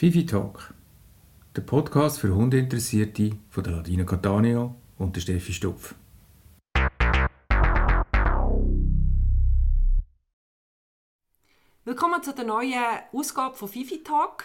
Fifi Talk, der Podcast für Hundeinteressierte von der Ladina Catania und der Steffi Stupf. Willkommen zu der neuen Ausgabe von Fifi Talk.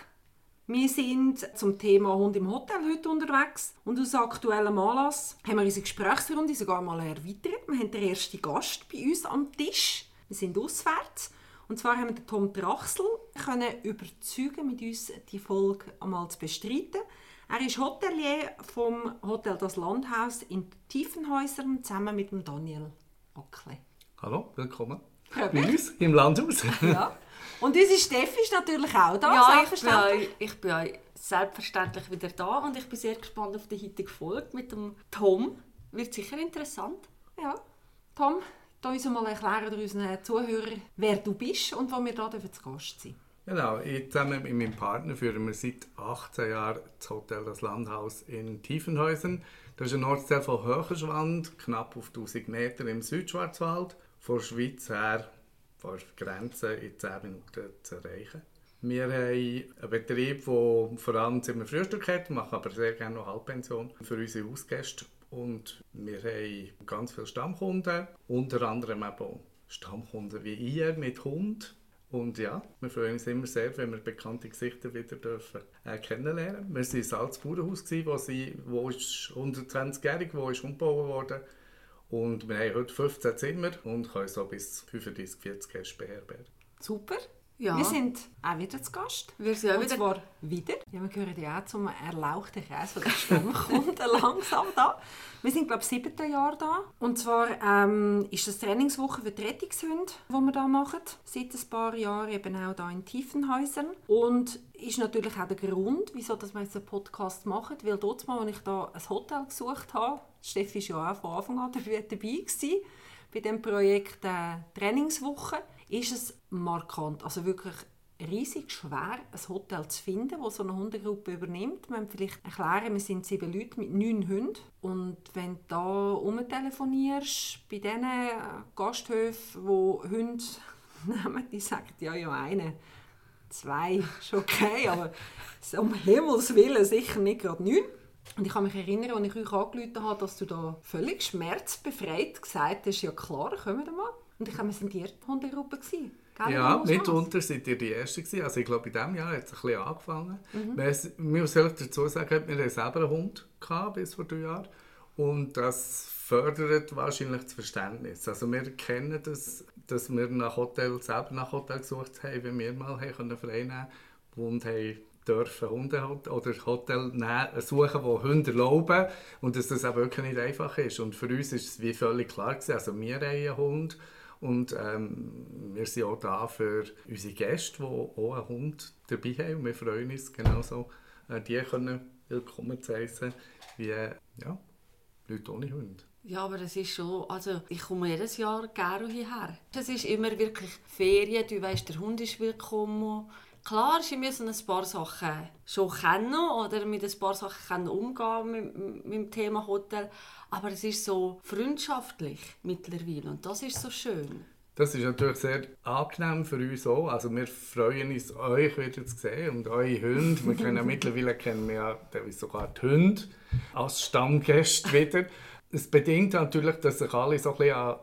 Wir sind zum Thema Hund im Hotel heute unterwegs und aus aktuellem Anlass haben wir unsere Gesprächsrunde sogar mal erweitert. Wir haben den ersten Gast bei uns am Tisch. Wir sind auswärts und zwar haben wir den Tom Drachsel können überzeugen, mit uns die Folge einmal zu bestreiten. Er ist Hotelier vom Hotel Das Landhaus in Tiefenhäusern zusammen mit dem Daniel Ockle. Hallo, willkommen bei uns im Landhaus. Ja. Und unsere Steffi ist natürlich auch da, Ja, ich bin, selbstverständlich. euch, ich bin euch selbstverständlich wieder da und ich bin sehr gespannt auf die heutige Folge mit dem Tom. Wird sicher interessant. Ja. Tom, uns mal erklären unseren Zuhörern, wer du bist und wo wir da zu Gast sind. Genau, ich zusammen mit meinem Partner führen wir seit 18 Jahren das Hotel Das Landhaus in Tiefenhäusern. Das ist ein Ortsteil von Höcherschwand, knapp auf 1000 Meter im Südschwarzwald. Von der Schweiz her, von der Grenze in 10 Minuten zu erreichen. Wir haben einen Betrieb, der vor allem Zimmer Frühstück hat, machen aber sehr gerne noch Halbpension für unsere Hausgäste. Und wir haben ganz viele Stammkunden, unter anderem auch Stammkunden wie ihr mit Hund. Und ja, wir freuen uns immer sehr, wenn wir bekannte Gesichter wieder dürfen, äh, kennenlernen Wir waren Salzburgenhaus, gewesen, wo, sie, wo ist 120-jährig, wo ist umgebaut worden. Und wir haben heute 15 Zimmer und können so bis 35, 40 Gäste beherbergen. Super. Ja. Wir sind auch wieder zu Gast. Wir sind auch wieder- zwar wieder. Ja, wir gehören ja auch zum erlauchten von der Stammkunden langsam da. Wir sind, glaube ich, siebten Jahr da. Und zwar ähm, ist das Trainingswoche für die Rettungshunde, die wir da machen. Seit ein paar Jahren eben auch da in Tiefenhäusern. Und ist natürlich auch der Grund, wieso dass wir jetzt einen Podcast machen. Weil dort mal, als ich da ein Hotel gesucht habe, Steffi war ja auch von Anfang an dabei gewesen, bei dem Projekt äh, Trainingswoche, ist es markant. Also wirklich riesig schwer, ein Hotel zu finden, das so eine Hundegruppe übernimmt. Müssen vielleicht erklären, wir sind sieben Leute mit neun Hunden. Und wenn du da umtelefonierst, bei diesen Gasthöfen, wo Hunde nehmen, die sagen, ja, ja, eine, zwei, ist okay, aber um Himmels Willen sicher nicht gerade neun. Und ich kann mich erinnern, als ich euch angerufen habe, dass du da völlig schmerzbefreit gesagt hast, ja klar, kommen wir mal. Und ich glaube, wir sind die erste Hundegruppe. gewesen. Gell, Ja, mitunter seid ihr die Erste gewesen. Also ich glaube, in diesem Jahr hat es ein bisschen angefangen. Mhm. Wir, ich muss ehrlich dazu sagen, wir hatten selber einen Hund gehabt, bis vor drei Jahren. Und das fördert wahrscheinlich das Verständnis. Also wir kennen das, dass wir nach Hotel, selber nach Hotel gesucht haben, wenn wir mal haben können frei nehmen und haben dürfen Hunde oder Hotel nehmen, suchen, wo Hunde erlauben und dass das auch wirklich nicht einfach ist. Und für uns ist es wie völlig klar gewesen. Also wir haben einen Hund und ähm, wir sind auch da für unsere Gäste, die auch einen Hund dabei haben. Und wir freuen uns genauso, äh, die können willkommen zu heißen, wie ja, Leute ohne Hund. Ja, aber es ist schon, also ich komme jedes Jahr gerne hierher. Es ist immer wirklich Ferien, du weißt, der Hund ist willkommen. Klar, sie müssen ein paar Sachen schon kennen oder mit ein paar Sachen können umgehen mit, mit dem Thema Hotel. Aber es ist so freundschaftlich mittlerweile und das ist so schön. Das ist natürlich sehr angenehm für uns auch. Also wir freuen uns, euch wieder zu sehen und eure Hunde. Wir kennen ja mittlerweile kennen wir ja sogar die Hunde als Stammgäste wieder. Es bedingt natürlich, dass sich alle so ein bisschen an,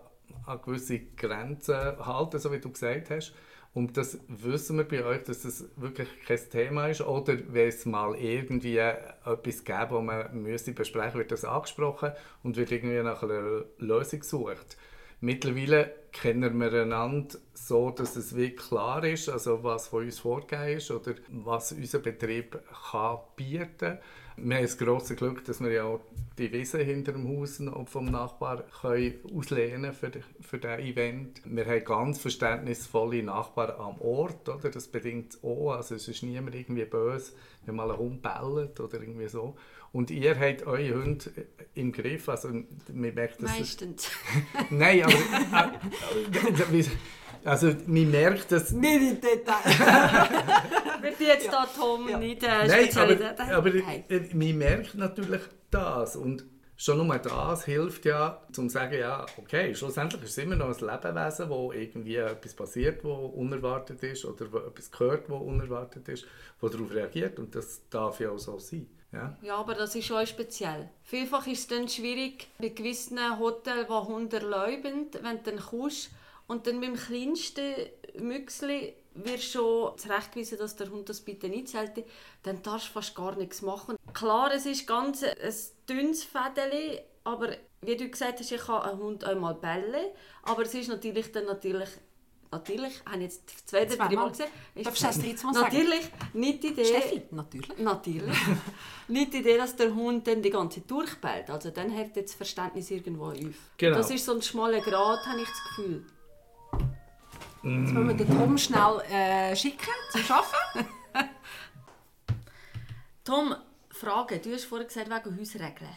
an gewisse Grenzen halten, so wie du gesagt hast. Und das wissen wir bei euch, dass das wirklich kein Thema ist. Oder wenn es mal irgendwie etwas gäbe, das man müsste besprechen wird das angesprochen und wird irgendwie nach einer Lösung gesucht. Mittlerweile kennen wir einander so, dass es wie klar ist, also was von uns vorgegeben ist oder was unser Betrieb kann bieten kann. Wir haben das grosse Glück, dass wir ja auch die Wiese hinter dem Haus noch vom Nachbar können auslehnen für, für dieses Event. Wir haben ganz verständnisvolle Nachbarn am Ort, oder? das bedingt es auch. Also es ist niemand irgendwie böse, wenn mal ein Hund bellt oder irgendwie so. Und ihr habt eure Hunde im Griff, also man merkt, dass Meistens. Nein, aber. also, man merkt, dass. Nicht in Detail. Wird jetzt da Tom Ja. nicht äh, Nein, Spezialität aber, aber Nein. äh, man merkt natürlich das. Und schon nur das hilft ja, um zu sagen, ja, okay, schlussendlich ist es immer noch ein Lebewesen, wo irgendwie etwas passiert, wo unerwartet ist oder wo etwas gehört, wo unerwartet ist, wo darauf reagiert und das darf ja auch so sein. Ja. ja, aber das ist schon speziell. Vielfach ist es dann schwierig bei gewissen Hotels, die Hunde erlauben, wenn du dann kommst und dann mit dem kleinsten Müchsli wirst schon zurechtgewiesen, dass der Hund das bitte nicht zählt, dann darfst du fast gar nichts machen. Klar, es ist ganz ein dünnes Fädeli, aber wie du gesagt hast, ich kann einen Hund einmal bellen, aber es ist natürlich dann natürlich Natürlich, habe ich jetzt das zweite, dritte Mal gesehen. Darfst du das dritte Mal sagen? Natürlich, nicht die Idee... Steffi, natürlich. Natürlich. nicht die Idee, dass der Hund dann die ganze Zeit durchbellt. Also dann hört das Verständnis irgendwo auf. Genau. Das ist so ein schmaler Grad, habe ich das Gefühl. Jetzt müssen wir den Tom schnell äh, schicken zum Arbeiten. Tom, Frage. Du hast vorhin gesagt, wegen Hausregeln.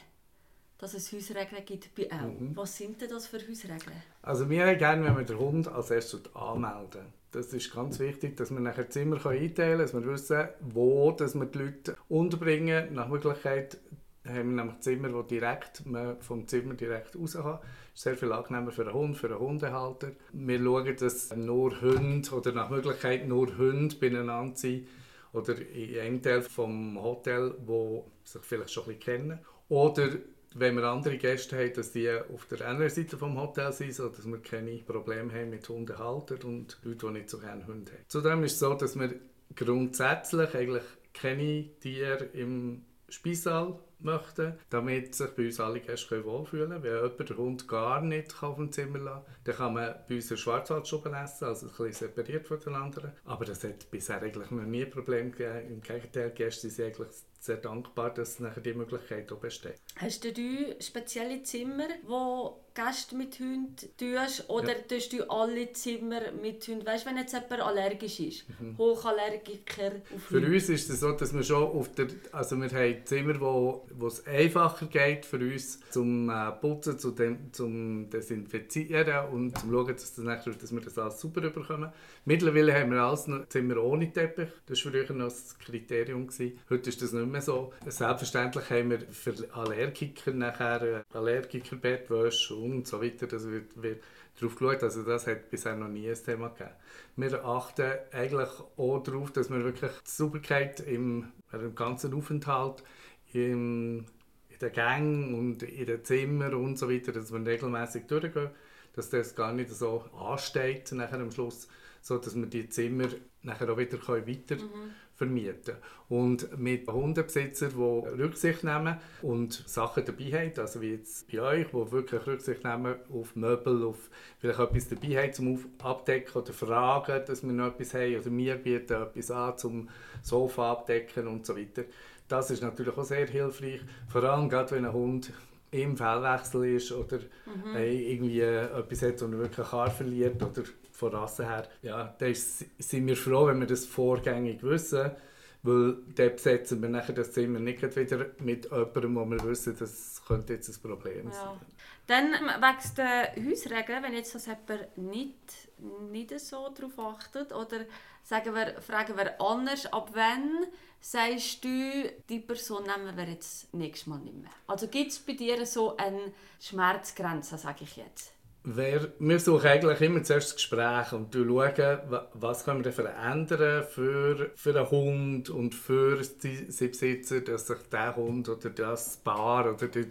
Dass es Hausregeln gibt bei auch. Mhm. Was sind denn das für Hausregeln? Also wir haben gerne, wenn wir den Hund als erstes anmelden. Das ist ganz wichtig, dass wir nachher Zimmer einteilen können, dass wir wissen, wo dass wir die Leute unterbringen. Nach Möglichkeit haben wir nämlich Zimmer, wo direkt man vom Zimmer direkt raus kann. Ist sehr viel angenehmer für einen Hund, für einen Hundehalter. Wir schauen, dass nur Hunde oder nach Möglichkeit nur Hunde beieinander sind oder in einem Teil vom Hotel, wo sich vielleicht schon ein bisschen kennen. Oder wenn wir andere Gäste haben, dass die auf der anderen Seite vom Hotel sind, sodass wir keine Probleme haben mit Hundehaltern und Leuten, die nicht so gerne Hunde haben. Zudem ist es so, dass wir grundsätzlich eigentlich keine Tiere im Speisaal möchten, damit sich bei uns alle Gäste wohlfühlen können. Wenn jemand den Hund gar nicht auf dem Zimmer lassen kann, dann kann man bei uns eine Schwarzwaldstube essen, also ein bisschen separiert von den anderen. Aber das hat bisher eigentlich noch nie ein Problem gegeben. Im Gegenteil, die Gäste sind eigentlich sehr dankbar, dass nachher die Möglichkeit auch besteht. Hast du spezielle Zimmer, wo Gäste mit Hunden tust oder ja. tust du alle Zimmer mit Hunden? Weißt du, wenn jetzt jemand allergisch ist, mhm. Hochallergiker auf Für Hunde. uns ist es so, dass wir schon auf der, also wir haben Zimmer, wo, wo es einfacher geht für uns zum äh, Putzen, zu dem, zum Desinfizieren und zum Schauen, dass, das nachher, dass wir das alles super bekommen. Mittlerweile haben wir alles noch Zimmer ohne Teppich. Das war früher noch das Kriterium. Gewesen. Heute ist das nicht mehr so. Selbstverständlich haben wir für Allergiker nachher äh, Allergikerbettwäsche und so weiter. Das wird, wird darauf geschaut. Also das hat bisher noch nie ein Thema gegeben. Wir achten eigentlich auch darauf, dass wir wirklich die Sauberkeit im, im ganzen Aufenthalt im, in den Gängen und in den Zimmern und so weiter, dass wir regelmäßig durchgehen, dass das gar nicht so ansteht nachher am Schluss, so dass wir die Zimmer nachher auch wieder weiter mhm vermieten. Und mit Hundebesitzern, die Rücksicht nehmen und Sachen dabei haben, also wie jetzt bei euch, die wirklich Rücksicht nehmen auf Möbel, auf vielleicht etwas dabei haben zum Abdecken oder fragen, dass wir noch etwas haben oder wir bieten etwas an zum Sofa abdecken und so weiter. Das ist natürlich auch sehr hilfreich, vor allem gerade wenn ein Hund im Fellwechsel ist oder mhm. irgendwie etwas hat, und wirklich Haar verliert oder von Rasse her, ja, dann sind wir froh, wenn wir das vorgängig wissen, weil dann besetzen wir nachher das Zimmer nicht wieder mit jemandem, wo wir wissen, das könnte jetzt ein Problem sein. Ja. Dann wegen den Hausregeln, wenn jetzt das jemand nicht, nicht so darauf achtet oder sagen wir, fragen wir anders, ab wann sagst du, die Person nehmen wir jetzt nächstes Mal nicht mehr? Also gibt es bei dir so eine Schmerzgrenze, sage ich jetzt? Wer, wir suchen eigentlich immer zuerst das Gespräch und schauen, was können wir verändern für, für einen Hund und für die Besitzer, dass sich der Hund oder das Paar oder die,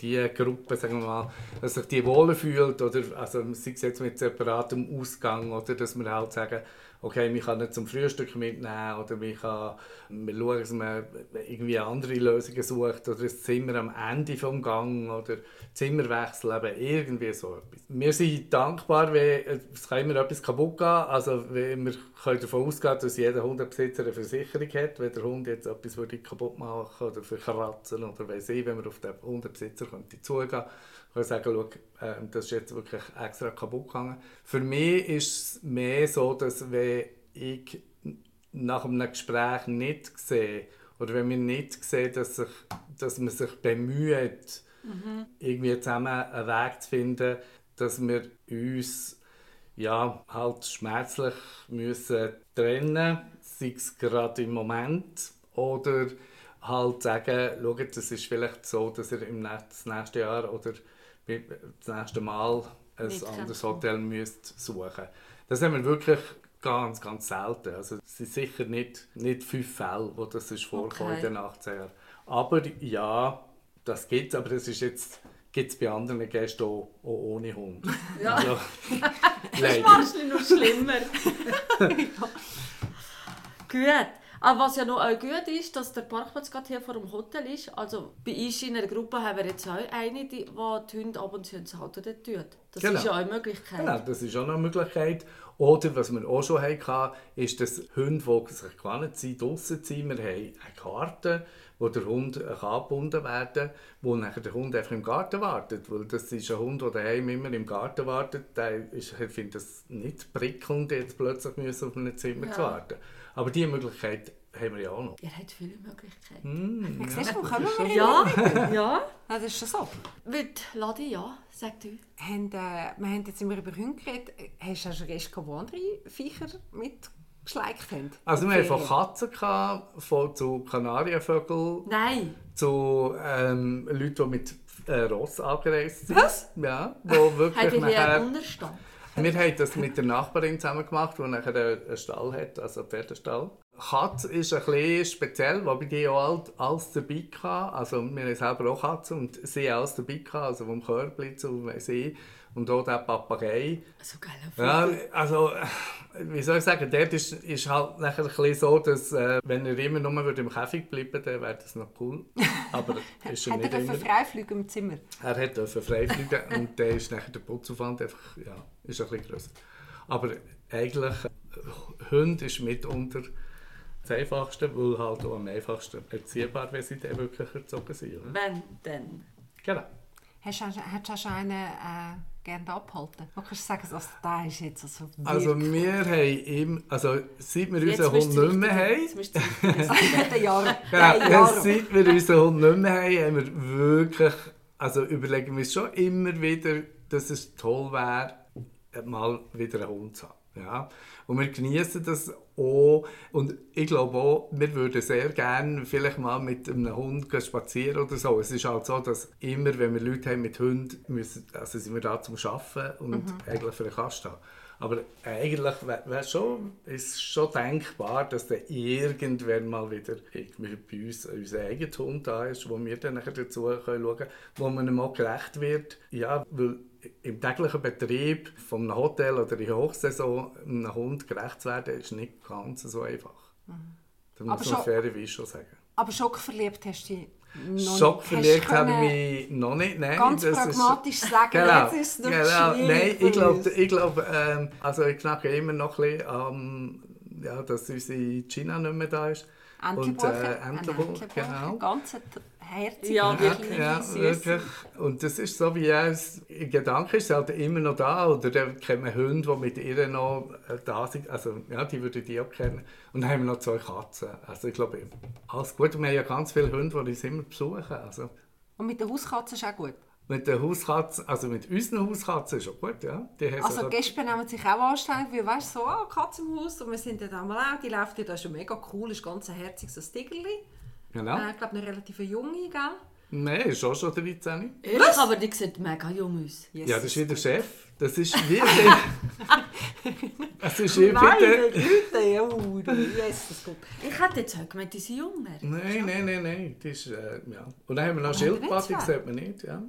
die Gruppe, sagen wir mal, dass sich die wohler fühlt oder also sei es jetzt mit separatem Ausgang oder dass wir halt sagen, okay, man kann nicht zum Frühstück mitnehmen oder man kann man schauen, dass man irgendwie andere Lösungen sucht oder ein Zimmer am Ende des Gang oder Zimmerwechsel, eben irgendwie so etwas. Wir sind dankbar, wenn es kann immer etwas kaputt gehen also wenn wir können davon ausgehen, dass jeder Hundebesitzer eine Versicherung hat, wenn der Hund jetzt etwas würde kaputt machen oder verkratzen oder weiss ich, wenn man auf den Hundebesitzer könnte kann sagen, schau, äh, das ist jetzt wirklich extra kaputt gegangen. Für mich ist es mehr so, dass wenn ich nach einem Gespräch nicht sehe, oder wenn wir nicht sehen, dass, sich, dass man sich bemüht, mhm. irgendwie zusammen einen Weg zu finden, dass wir uns ja, halt schmerzlich müssen trennen sei es gerade im Moment oder halt sagen, schaut, es ist vielleicht so, dass ihr im nächsten, das nächste Jahr oder das nächste Mal ein Nicht anderes kann. Hotel müsst suchen Das haben wir wirklich ganz, ganz selten. Also es sind sicher nicht, nicht fünf Fälle, wo das ist vorgekommen Okay. in den 18 Jahren. Aber ja, das gibt es, aber das ist jetzt gibt es bei anderen Gästen auch, auch ohne Hund. Ja. Also, Das machst du noch schlimmer. gut. Aber was ja noch auch gut ist, dass der Parkplatz gerade hier vor dem Hotel ist. Also bei uns in einer Gruppe haben wir jetzt auch eine, die, die die Hunde ab und zu ins Auto dort tut. Das Genau. ist ja auch eine Möglichkeit. Genau, das ist auch noch eine Möglichkeit. Oder was wir auch schon hatten, ist, dass Hunde, die sich gewohnt sind, draussen zu sein, wir haben eine Karte, wo der Hund kann angebunden werden kann, wo nachher der Hund einfach im Garten wartet. Weil das ist ein Hund, der daheim immer im Garten wartet. Der ist, ich finde das nicht prickelnd, jetzt plötzlich müssen auf einem Zimmer zu Ja. warten. Aber diese Möglichkeit haben wir ja auch noch. Ihr habt viele Möglichkeiten. Ja. Siehst du, kommen wir Ja, ja. Ja, das ist schon so. Mit Ladi, ja, sag du. Haben, äh, wir haben jetzt immer über Hunde geredet. Hast du auch schon die andere Viecher mitgeschleicht haben? Also wir hatten von Katzen, gehabt, von, zu Kanarienvögeln, Nein. zu ähm, Leuten, die mit äh, Ross angereist sind. Was? Ja, wo wirklich Habt ihr hier nachher... einen Unterstand? Wir haben das mit der Nachbarin zusammen gemacht, die nachher einen Stall hat, also einen Pferdestall. Katz ist ein bisschen speziell, wobei die auch alles dabei hatten. Also wir haben selber auch Katzen und sie haben alles dabei gehabt, also vom Körbli zu weiss ich. Und auch der Papagei. So geil. Ja, also, äh, wie soll ich sagen, dort ist, ist halt nachher ein bisschen so, dass äh, wenn er immer nur würde im Käfig bleiben dann wäre das noch cool. Aber ist er Hat er nicht dürfen immer. frei fliegen im Zimmer? Er hat dürfen frei fliegen und dann ist nachher der Putzaufwand einfach, ja, ist ein bisschen grösser. Aber eigentlich, äh, Hund ist mitunter das Einfachste, weil halt auch am einfachsten erziehbar, wenn sie dann wirklich erzogen sind. Oder? Wenn, dann. Genau. Hast du hast du schon einen äh, gerne abgehalten? Du kannst sagen, also, der ist jetzt also Also wirklich- wir haben ihm, also seit wir unseren Hund nicht mehr haben, jetzt müsst ihr Jahre. seit wir unseren Hund nicht mehr haben, haben wir wirklich, also überlegen wir uns schon immer wieder, dass es toll wäre, mal wieder einen Hund zu haben. Ja? Und wir genießen das auch. Und ich glaube auch, wir würden sehr gerne vielleicht mal mit einem Hund gehen spazieren oder so. Es ist halt so, dass immer, wenn wir Leute haben mit Hunden, müssen, also sind wir da zum Arbeiten und eigentlich für den Kasten haben. Aber eigentlich wäre wär schon, ist schon denkbar, dass dann irgendwann mal wieder bei uns unser eigener Hund da ist, wo wir dann nachher dazu können schauen können, wo man ihm auch gerecht wird. Ja, weil im täglichen Betrieb von einem Hotel oder in der Hochsaison einem Hund gerecht zu werden, ist nicht ganz so einfach. Da Aber muss man fairerweise schon sagen. Aber schockverliebt hast du dich noch Schockverliebt habe ich mich noch nicht. Nein, Ganz das ist- pragmatisch sagen, Genau, jetzt ist es noch genau. Nein, ich glaube, ich glaub, ähm, also ich knacke immer noch ein bisschen an, ja, dass unsere Gina nicht mehr da ist. Und Entlebuche, äh, ein Entlebuche, Entlebuche, genau. ganz herzig. Ja, Ja, wirklich. ja, wirklich. Und das ist so, wie er es, in Gedanken ist, halt immer noch da. Oder dann kennen wir Hunde, die mit ihr noch äh, da sind. Also, ja, die würden die auch kennen. Und dann haben wir noch zwei Katzen. Also, ich glaube, alles gut. Und wir haben ja ganz viele Hunde, die uns immer besuchen. Also, Und mit der Hauskatze ist auch gut. mit der Hauskatze, also mit unseren Hauskatzen ist auch gut, ja. Die haben Also sich- Gäste nehmen sich auch anstrengend, weil weißt du, so, ah, Katze im Haus und wir sind dann einmal auch, die läuft ja, das ist schon mega cool, ist ganz ein herziges so Tigerli. Genau. Äh, ich glaube, eine relativ junge, gell? Nein, ist auch schon 13. Ehrlich, aber die sieht mega jung aus. Yes. Ja, das ist wie der Chef. Das ist wie der... Es ist wie Meine der... Güte, du Jesus Gott. Ich hätte jetzt auch gemeint, die sind jünger. Nein, nein, nein, nein. Die ist, äh, ja. Und dann haben wir noch Schildpatte, die sieht man nicht. Ja.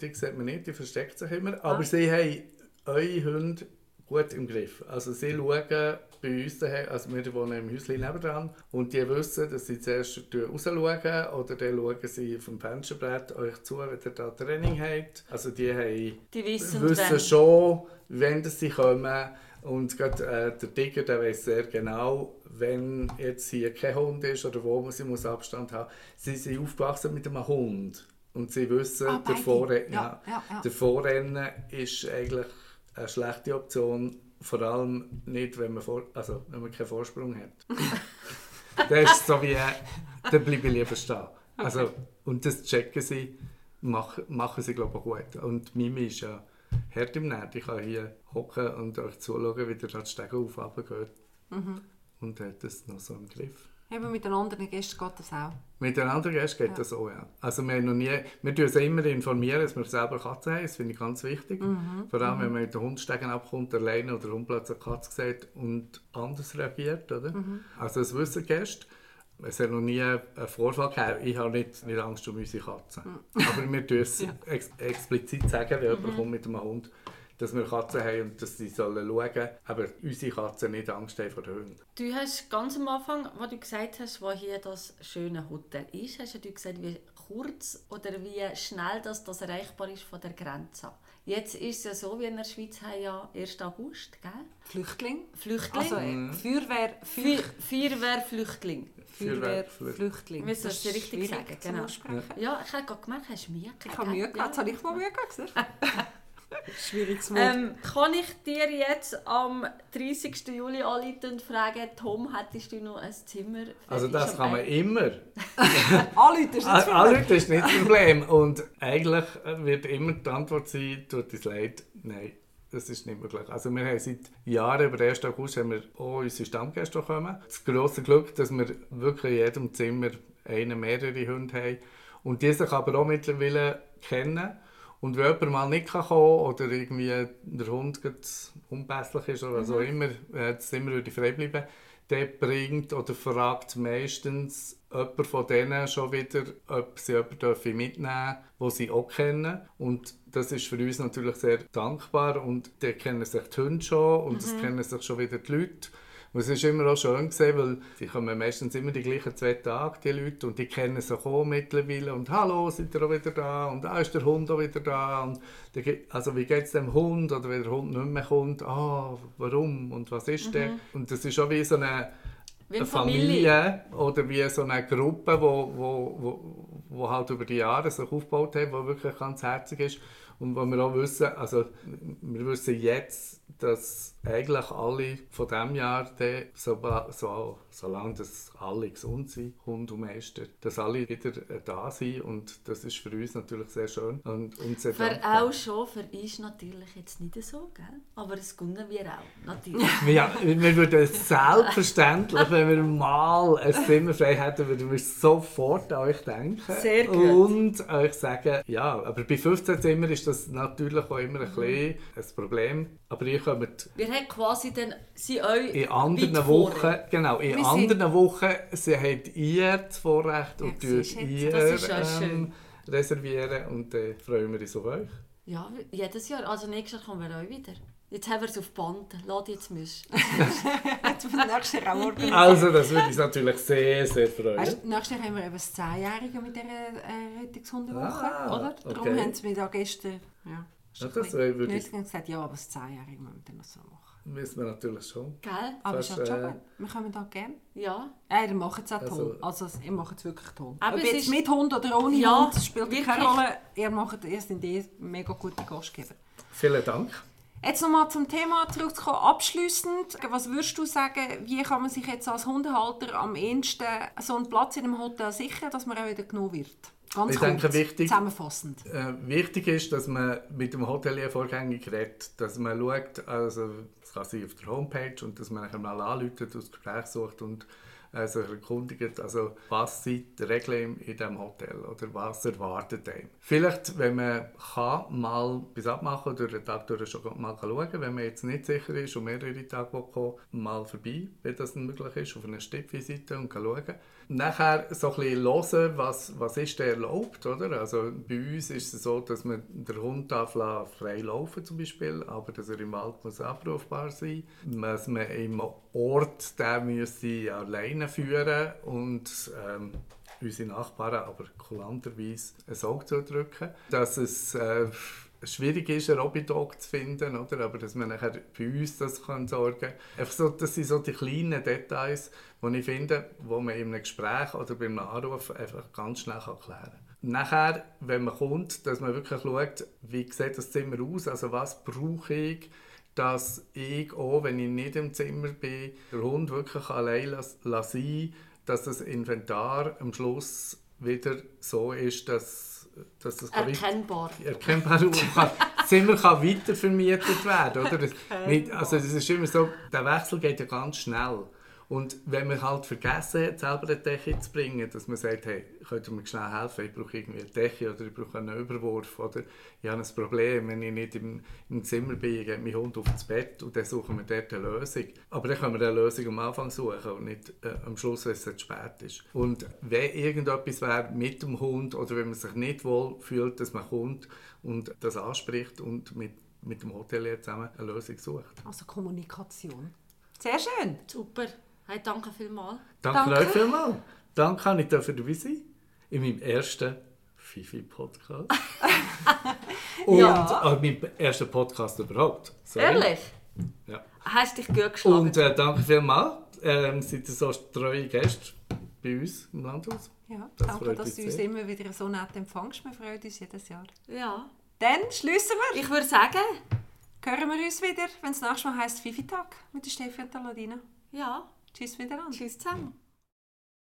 Die sieht man nicht, die versteckt sich immer. Aber sie haben eure Hunde gut im Griff. Also sie schauen bei uns also wir wohnen im Häuschen nebenan, und die wissen, dass sie zuerst rausschauen oder dann schauen sie vom Fensterbrett euch zu, wenn ihr da Training habt. Also die haben Die wissen, wissen schon, wenn das sie kommen. Und gerade, äh, der Tiger der weiß sehr genau, wenn jetzt hier kein Hund ist oder wo man sie muss Abstand haben Sie sind aufgewachsen mit einem Hund. Und sie wissen, Ah, der. Vorrennen, Ja, ja, ja. der Vorrennen ist eigentlich eine schlechte Option. Vor allem nicht, wenn man, vor, also, wenn man keinen Vorsprung hat. das ist so wie, äh, dann bleibe ich lieber stehen. Also, und das checken sie, mach, machen sie glaube ich auch gut. Und Mimi ist ja hart im Netz. Ich kann hier hocken und euch zuschauen, wie da die Stege auf geht. Mhm. Und hat das noch so im Griff. Eben mit den anderen Gästen geht das auch. Mit den anderen Gästen geht Ja. das auch, ja. Also wir, haben noch nie, wir tun sie immer informieren, dass wir selber Katzen haben. Das finde ich ganz wichtig. Mhm. Vor allem, wenn man mit den Hundstegen abkommt, alleine oder der Hund plötzlich eine Katze sieht und anders reagiert. Oder? Mhm. Also das wissen Gäste. Es hat noch nie einen Vorfall gegeben. Ich habe nicht, nicht Angst um unsere Katzen. Aber wir tun es Mhm. Ja. Mhm. ex explizit sagen, wenn jemand kommt mit einem Hund, dass wir Katzen haben und dass sie sollen schauen aber unsere Katzen nicht Angst haben vor den Hunden. Du hast ganz am Anfang, was du gesagt hast, wo hier das schöne Hotel ist, hast du gesagt, wie kurz oder wie schnell das, das erreichbar ist von der Grenze. Jetzt ist es ja so, wie in der Schweiz haben ja 1. August, gell? Flüchtling. Flüchtling. Also äh, Feuerwehr, Feuer, Feuerwehr, Flüchtling. Feuerwehr, Flüchtling. Flüchtling. Müssen wir Das es richtig sagen, genau. Ja, ich habe gerade gemerkt, hast du Mühe gehabt. Ich habe Mühe gehabt, jetzt habe ich mal Mühe gehabt. Schwieriges Wort. Ähm, kann ich dir jetzt am 30. Juli anrufen und fragen, Tom, hättest du noch ein Zimmer? für Also das kann man Ein- immer. Alle, das ist Alle das ist nicht das Problem. Und eigentlich wird immer die Antwort sein, tut uns leid, nein, das ist nicht möglich. Also wir haben seit Jahren, über den 1. August, haben wir auch unsere Stammgäste kommen. Das grosse Glück, dass wir wirklich in jedem Zimmer einen, mehrere Hunde haben. Und die sich aber auch mittlerweile kennen. Und wenn jemand mal nicht kann kommen oder irgendwie der Hund unpässlich ist oder was auch immer, äh, das Zimmer würde frei bleiben, der bringt oder fragt meistens jemand von denen schon wieder, ob sie jemanden dürfen mitnehmen den sie auch kennen. Und das ist für uns natürlich sehr dankbar. Und die kennen sich die Hunde schon und es kennen sich schon wieder die Leute. Und es ist immer auch schön gesehen, weil sie kommen meistens immer die gleichen zwei Tage, die Leute, und die kennen sich auch mittlerweile. Und «Hallo, seid ihr auch wieder da?» und «Ah, ist der Hund auch wieder da?» und «Also, wie geht es dem Hund?» oder wenn der Hund nicht mehr kommt «Ah, warum?» und «Was ist der?» Und das ist auch wie so eine, Wie eine Familie. Familie oder wie so eine Gruppe, wo, wo, wo, wo halt über die Jahre sich aufgebaut hat, die wirklich ganz herzig ist. Und wo wir auch wissen, also wir wissen jetzt, dass eigentlich alle von diesem Jahr, so, so, solange das alle gesund sind, Hund und Meister, dass alle wieder äh, da sind und das ist für uns natürlich sehr schön und, und sehr Für dankbar. auch schon, für ist natürlich jetzt nicht so, gell? aber es gönnen wir auch, natürlich. Ja, wir würden selbstverständlich, wenn wir mal ein Zimmer frei hätten, würden wir sofort an euch denken. Sehr gut. Und euch sagen, ja, aber bei 15 Zimmern ist das natürlich auch immer ein Mhm. bisschen ein Problem. Aber ihr kommt Wir haben quasi dann sie euch in anderen Wochen, genau, in Wir sind- anderen Wochen sie habt ihr das Vorrecht und Ja, ihr Das ist ja ähm, reservieren und dann freuen wir uns auf euch. Ja, jedes Jahr. Also nächstes Jahr kommen wir auch wieder. Jetzt haben wir es auf Band. Lass jetzt müssen. Jetzt für nächstes Jahr organisieren. Also, das würde uns natürlich sehr, sehr freuen. Weißt, nächstes Jahr haben wir eben das 10-Jährige mit dieser äh, Rettungshundewoche, Ah, oder? Darum okay. haben sie mir da gestern... Ja, ist Ja, ein das würde ich- gesagt, ja, aber das 10-Jährige müssen wir dann noch so machen. Müssen wir natürlich schon. Gell? Aber Fast, ist ja schon äh, gut. Wir kommen da gerne. Ja. Ja, ihr macht es auch toll. Also- Also, ihr macht es wirklich toll. Aber Ob es jetzt ist- mit Hund oder ohne Ja, Hund, das spielt keine. Rolle. Ihr, macht, ihr seid eh mega gute Gastgeber. Vielen Dank. Jetzt nochmal zum Thema zurückzukommen. Abschliessend, was würdest du sagen, wie kann man sich jetzt als Hundehalter am ehesten so einen Platz in einem Hotel sichern, dass man auch wieder genommen wird? Ganz Ich kurz, denke, wichtig- zusammenfassend. Äh, wichtig ist, dass man mit dem Hotelier vorgängig redet, dass man schaut, also das kann sein auf der Homepage und dass man nachher mal anruft, das Gespräch sucht und äh, erkundigt, also was sind die Regeln in diesem Hotel oder was erwartet einem. Vielleicht, wenn man kann, mal bis abmachen oder den Tag durch schon mal schauen wenn man jetzt nicht sicher ist und mehrere Tage kommen, mal vorbei, wenn das möglich ist, auf einer Stippvisite und schauen. Nachher so ein bisschen hören, was, was ist denn erlaubt, oder? Also bei uns ist es so, dass man den Hund frei laufen zum Beispiel, aber dass er im Wald muss abrufbar sein dass man im Ort den müsse alleine führen und ähm, unsere Nachbarn aber kulanterweise ein Auge zudrücken. Dass es äh, schwierig ist, einen Hobby-Dog zu finden, oder? aber dass man nachher bei uns das kann sorgen kann. So, das sind so die kleinen Details, die ich finde, wo man in einem Gespräch oder bei einem Anruf einfach ganz schnell kann klären kann. Nachher, wenn man kommt, dass man wirklich schaut, wie sieht das Zimmer aus, also was brauche ich, dass ich auch, wenn ich nicht im Zimmer bin, den Hund wirklich allein lassen lassen, dass das Inventar am Schluss wieder so ist, dass, dass das Erkennbar. erkennbar und kann- das Zimmer kann weiter vermietet werden. Oder? Das, also das ist immer so, der Wechsel geht ja ganz schnell. Und wenn man halt vergessen hat, selber eine Decke zu bringen, dass man sagt, hey, könnt ihr mir schnell helfen, ich brauche irgendwie eine Decke oder ich brauche einen Überwurf oder ich habe ein Problem, wenn ich nicht im, im Zimmer bin, ich gehe mein Hund auf das Bett und dann suchen wir dort eine Lösung. Aber dann können wir eine Lösung am Anfang suchen und nicht äh, am Schluss, wenn es zu spät ist. Und wenn irgendetwas wäre mit dem Hund oder wenn man sich nicht wohl fühlt, dass man kommt und das anspricht und mit, mit dem Hotelier zusammen eine Lösung sucht. Also Kommunikation. Sehr schön. Super. Hey, danke vielmals. Danke, Danke. euch vielmals. Danke, dass ich dafür dabei sein in meinem ersten Fifi-Podcast. Und Ja. auch meinem ersten Podcast überhaupt. Sorry. Ehrlich? Ja. Hast dich gut geschlagen? Und äh, danke vielmals. Ähm, seid ihr so treue Gäste bei uns im Landhaus. Ja, Das danke, dass du uns sehr. immer wieder so nett empfängst. Wir freuen uns jedes Jahr. ja. Dann schließen wir. Ich würde sagen, Hören wir uns wieder, wenn es nächstes Mal heisst Fifi-Tag mit der Steffi und der Ladina. ja. Tschüss wieder an. Tschüss zusammen.